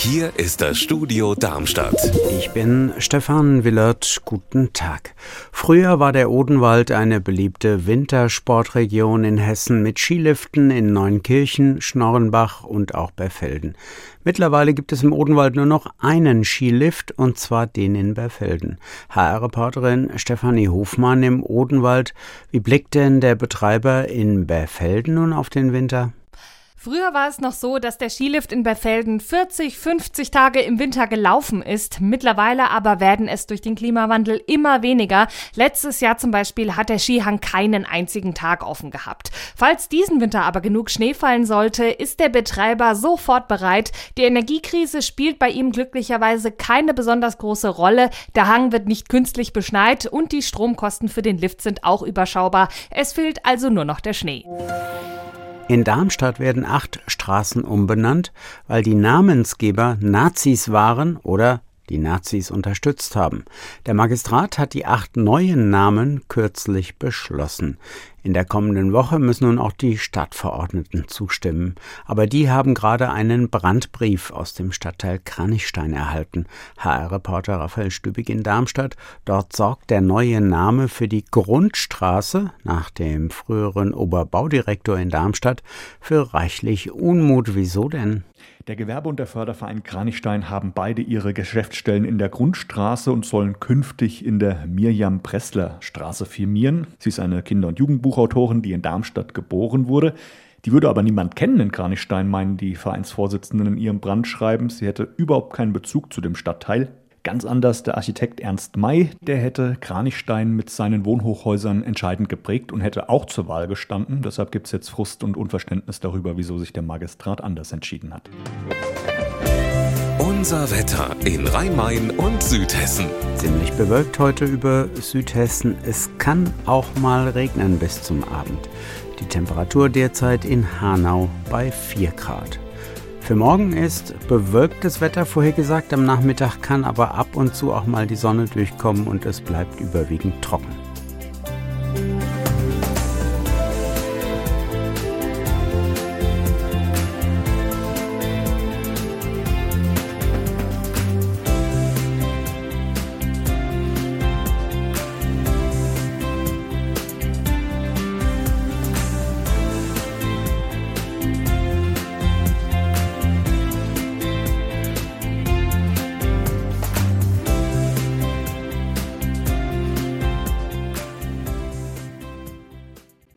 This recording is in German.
Hier ist das Studio Darmstadt. Ich bin Stefan Willert. Guten Tag. Früher war der Odenwald eine beliebte Wintersportregion in Hessen mit Skiliften in Neunkirchen, Schnorrenbach und auch Berfelden. Mittlerweile gibt es im Odenwald nur noch einen Skilift und zwar den in Berfelden. HR-Reporterin Stefanie Hofmann im Odenwald. Wie blickt denn der Betreiber in Berfelden nun auf den Winter? Früher war es noch so, dass der Skilift in Berfelden 40, 50 Tage im Winter gelaufen ist. Mittlerweile aber werden es durch den Klimawandel immer weniger. Letztes Jahr zum Beispiel hat der Skihang keinen einzigen Tag offen gehabt. Falls diesen Winter aber genug Schnee fallen sollte, ist der Betreiber sofort bereit. Die Energiekrise spielt bei ihm glücklicherweise keine besonders große Rolle. Der Hang wird nicht künstlich beschneit und die Stromkosten für den Lift sind auch überschaubar. Es fehlt also nur noch der Schnee. In Darmstadt werden acht Straßen umbenannt, weil die Namensgeber Nazis waren oder die Nazis unterstützt haben. Der Magistrat hat die acht neuen Namen kürzlich beschlossen. In der kommenden Woche müssen nun auch die Stadtverordneten zustimmen. Aber die haben gerade einen Brandbrief aus dem Stadtteil Kranichstein erhalten. HR-Reporter Raphael Stübig in Darmstadt. Dort sorgt der neue Name für die Grundstraße nach dem früheren Oberbaudirektor in Darmstadt für reichlich Unmut. Wieso denn? Der Gewerbe und der Förderverein Kranichstein haben beide ihre Geschäftsstellen in der Grundstraße und sollen künftig in der Mirjam Pressler Straße firmieren. Sie ist eine Kinder- und Jugendbuchautorin, die in Darmstadt geboren wurde. Die würde aber niemand kennen in Kranichstein, meinen die Vereinsvorsitzenden in ihrem Brandschreiben. Sie hätte überhaupt keinen Bezug zu dem Stadtteil. Ganz anders der Architekt Ernst May, der hätte Kranichstein mit seinen Wohnhochhäusern entscheidend geprägt und hätte auch zur Wahl gestanden. Deshalb gibt es jetzt Frust und Unverständnis darüber, wieso sich der Magistrat anders entschieden hat. Unser Wetter in Rhein-Main und Südhessen. Ziemlich bewölkt heute über Südhessen. Es kann auch mal regnen bis zum Abend. Die Temperatur derzeit in Hanau bei 4 Grad. Für morgen ist bewölktes Wetter vorhergesagt. Am Nachmittag kann aber ab und zu auch mal die Sonne durchkommen und es bleibt überwiegend trocken.